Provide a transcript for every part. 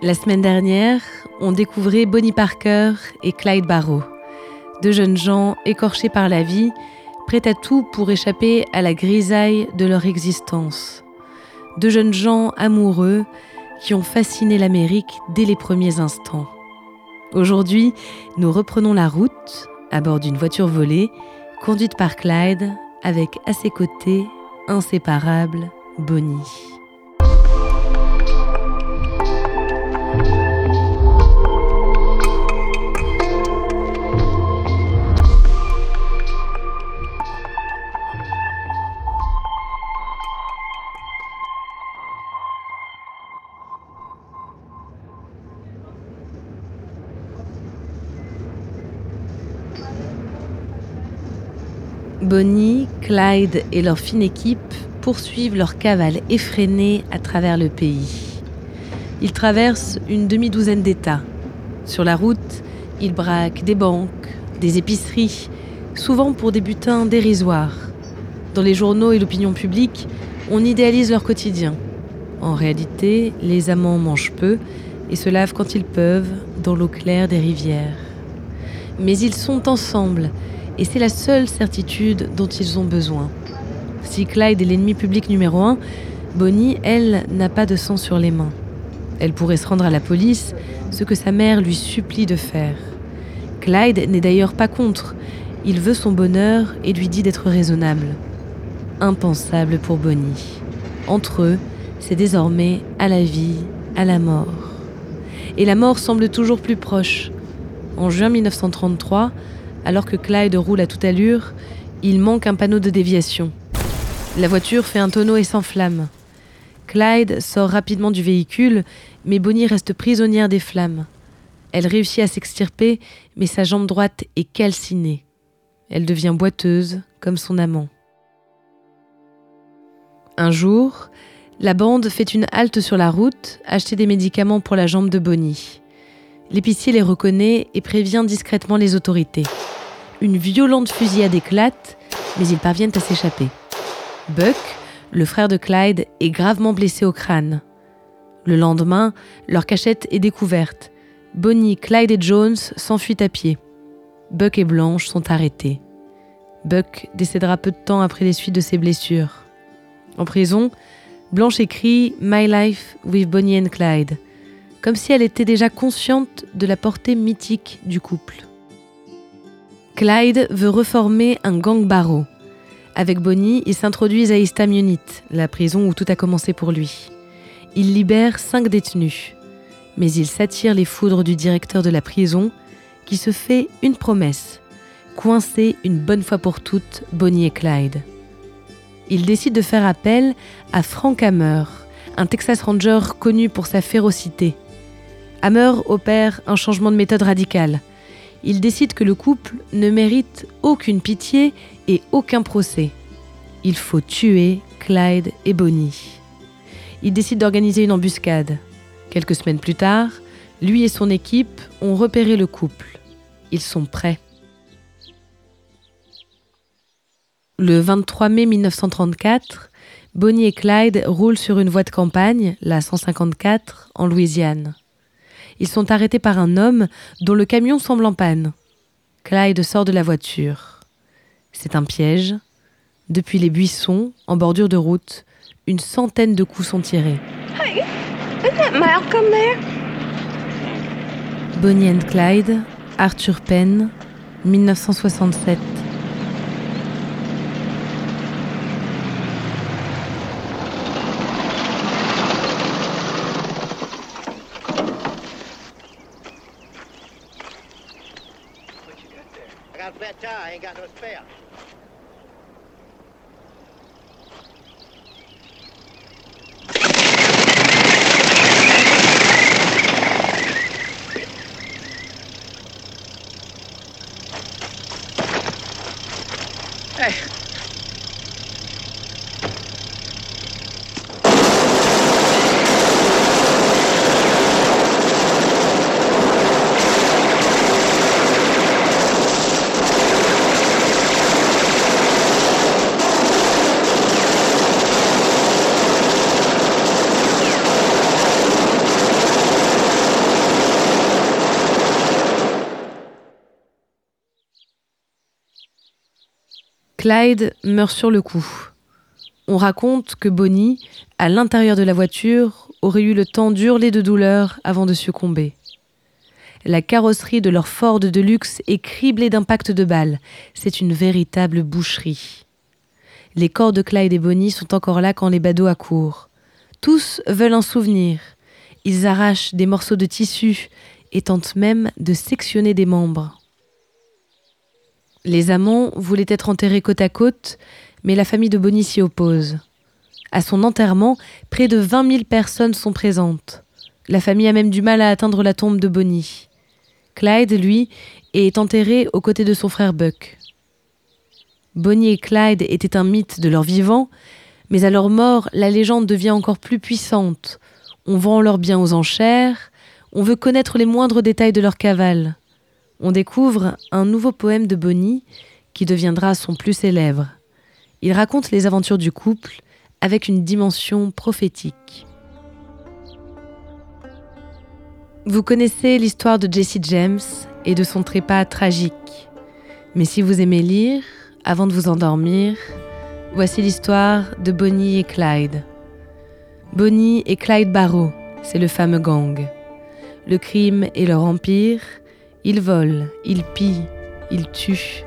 La semaine dernière, on découvrait Bonnie Parker et Clyde Barrow, deux jeunes gens écorchés par la vie, prêts à tout pour échapper à la grisaille de leur existence. Deux jeunes gens amoureux qui ont fasciné l'Amérique dès les premiers instants. Aujourd'hui, nous reprenons la route à bord d'une voiture volée, conduite par Clyde, avec à ses côtés, inséparable, Bonnie. Bonnie, Clyde et leur fine équipe poursuivent leur cavale effrénée à travers le pays. Ils traversent une demi-douzaine d'États. Sur la route, ils braquent des banques, des épiceries, souvent pour des butins dérisoires. Dans les journaux et l'opinion publique, on idéalise leur quotidien. En réalité, les amants mangent peu et se lavent quand ils peuvent dans l'eau claire des rivières. Mais ils sont ensemble et c'est la seule certitude dont ils ont besoin. Si Clyde est l'ennemi public numéro un, Bonnie, elle, n'a pas de sang sur les mains. Elle pourrait se rendre à la police, ce que sa mère lui supplie de faire. Clyde n'est d'ailleurs pas contre. Il veut son bonheur et lui dit d'être raisonnable. Impensable pour Bonnie. Entre eux, c'est désormais à la vie, à la mort. Et la mort semble toujours plus proche. En juin 1933, alors que Clyde roule à toute allure, il manque un panneau de déviation. La voiture fait un tonneau et s'enflamme. Clyde sort rapidement du véhicule, mais Bonnie reste prisonnière des flammes. Elle réussit à s'extirper, mais sa jambe droite est calcinée. Elle devient boiteuse, comme son amant. Un jour, la bande fait une halte sur la route, acheter des médicaments pour la jambe de Bonnie. L'épicier les reconnaît et prévient discrètement les autorités. Une violente fusillade éclate, mais ils parviennent à s'échapper. Buck, le frère de Clyde, est gravement blessé au crâne. Le lendemain, leur cachette est découverte. Bonnie, Clyde et Jones s'enfuient à pied. Buck et Blanche sont arrêtés. Buck décédera peu de temps après les suites de ses blessures. En prison, Blanche écrit My Life with Bonnie and Clyde, comme si elle était déjà consciente de la portée mythique du couple. Clyde veut reformer un gang barreau. Avec Bonnie, ils s'introduisent à Istamionit, la prison où tout a commencé pour lui. Il libère cinq détenus. Mais il s'attire les foudres du directeur de la prison, qui se fait une promesse coincer une bonne fois pour toutes Bonnie et Clyde. Il décide de faire appel à Frank Hammer, un Texas Ranger connu pour sa férocité. Hammer opère un changement de méthode radical il décide que le couple ne mérite aucune pitié et aucun procès. Il faut tuer Clyde et Bonnie. Il décide d'organiser une embuscade. Quelques semaines plus tard, lui et son équipe ont repéré le couple. Ils sont prêts. Le 23 mai 1934, Bonnie et Clyde roulent sur une voie de campagne, la 154, en Louisiane ils sont arrêtés par un homme dont le camion semble en panne. Clyde sort de la voiture. C'est un piège. Depuis les buissons, en bordure de route, une centaine de coups sont tirés. Hey, Malcolm Bonnie and Clyde, Arthur Penn, 1967. I ain't got no spare. Clyde meurt sur le coup. On raconte que Bonnie, à l'intérieur de la voiture, aurait eu le temps d'hurler de douleur avant de succomber. La carrosserie de leur Ford de luxe est criblée d'impacts de balles. C'est une véritable boucherie. Les corps de Clyde et Bonnie sont encore là quand les badauds accourent. Tous veulent un souvenir. Ils arrachent des morceaux de tissu et tentent même de sectionner des membres. Les amants voulaient être enterrés côte à côte, mais la famille de Bonnie s'y oppose. À son enterrement, près de 20 000 personnes sont présentes. La famille a même du mal à atteindre la tombe de Bonnie. Clyde, lui, est enterré aux côtés de son frère Buck. Bonnie et Clyde étaient un mythe de leur vivant, mais à leur mort, la légende devient encore plus puissante. On vend leurs biens aux enchères, on veut connaître les moindres détails de leur cavale. On découvre un nouveau poème de Bonnie qui deviendra son plus célèbre. Il raconte les aventures du couple avec une dimension prophétique. Vous connaissez l'histoire de Jesse James et de son trépas tragique. Mais si vous aimez lire, avant de vous endormir, voici l'histoire de Bonnie et Clyde. Bonnie et Clyde Barrow, c'est le fameux gang. Le crime est leur empire, ils volent, ils pillent, ils tuent,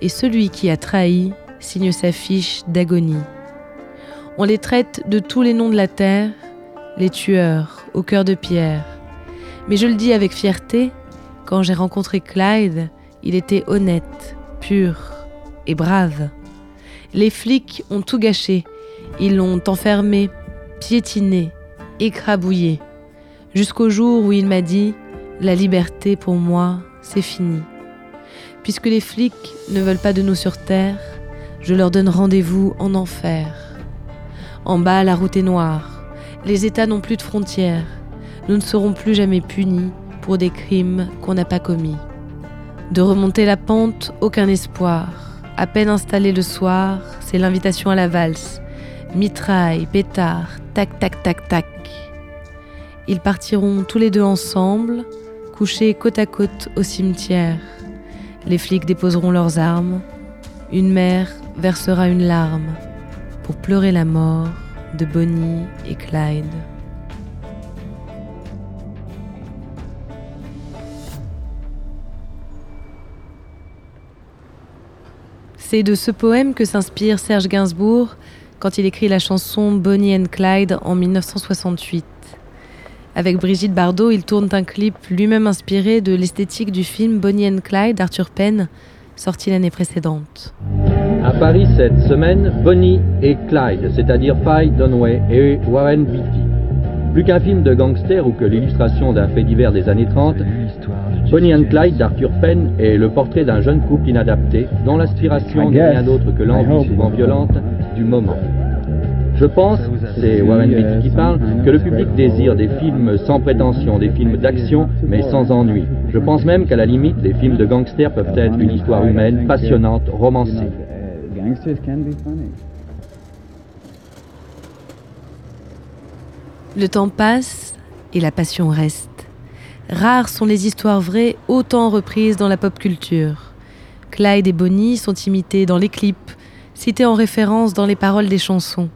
et celui qui a trahi signe sa fiche d'agonie. On les traite de tous les noms de la terre, les tueurs, au cœur de pierre. Mais je le dis avec fierté, quand j'ai rencontré Clyde, il était honnête, pur et brave. Les flics ont tout gâché, ils l'ont enfermé, piétiné, écrabouillé, jusqu'au jour où il m'a dit La liberté pour moi, c'est fini. Puisque les flics ne veulent pas de nous sur terre, je leur donne rendez-vous en enfer. En bas, la route est noire. Les États n'ont plus de frontières. Nous ne serons plus jamais punis pour des crimes qu'on n'a pas commis. De remonter la pente, aucun espoir. À peine installé le soir, c'est l'invitation à la valse. Mitraille, pétard, tac, tac, tac, tac. Ils partiront tous les deux ensemble, couchés côte à côte au cimetière. Les flics déposeront leurs armes. Une mère versera une larme pour pleurer la mort de Bonnie et Clyde. C'est de ce poème que s'inspire Serge Gainsbourg quand il écrit la chanson Bonnie and Clyde en 1968. Avec Brigitte Bardot, il tourne un clip lui-même inspiré de l'esthétique du film Bonnie and Clyde d'Arthur Penn, sorti l'année précédente. À Paris cette semaine, Bonnie et Clyde, c'est-à-dire Faye Dunaway et Warren Beatty. Plus qu'un film de gangster ou que l'illustration d'un fait divers des années 30, Bonnie and Clyde d'Arthur Penn est le portrait d'un jeune couple inadapté dont l'aspiration n'est rien d'autre que l'envie souvent violente du moment. Je pense, c'est Warren Beatty qui parle, que le public désire des films sans prétention, des films d'action, mais sans ennui. Je pense même qu'à la limite, les films de gangsters peuvent être une histoire humaine, passionnante, romancée. Le temps passe et la passion reste. Rares sont les histoires vraies autant reprises dans la pop culture. Clyde et Bonnie sont imités dans les clips, cités en référence dans les paroles des chansons.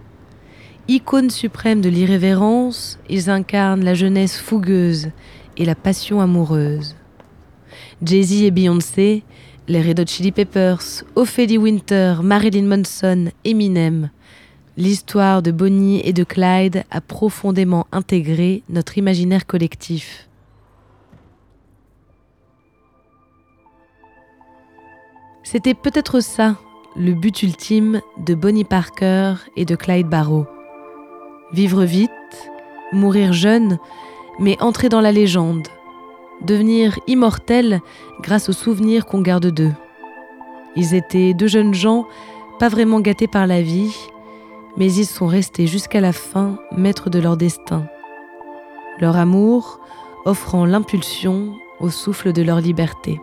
Icônes suprêmes de l'irrévérence, ils incarnent la jeunesse fougueuse et la passion amoureuse. Jay-Z et Beyoncé, les Red Hot Chili Peppers, Ophélie Winter, Marilyn Manson, Eminem. L'histoire de Bonnie et de Clyde a profondément intégré notre imaginaire collectif. C'était peut-être ça, le but ultime de Bonnie Parker et de Clyde Barrow. Vivre vite, mourir jeune, mais entrer dans la légende, devenir immortels grâce aux souvenirs qu'on garde d'eux. Ils étaient deux jeunes gens, pas vraiment gâtés par la vie, mais ils sont restés jusqu'à la fin maîtres de leur destin. Leur amour offrant l'impulsion au souffle de leur liberté.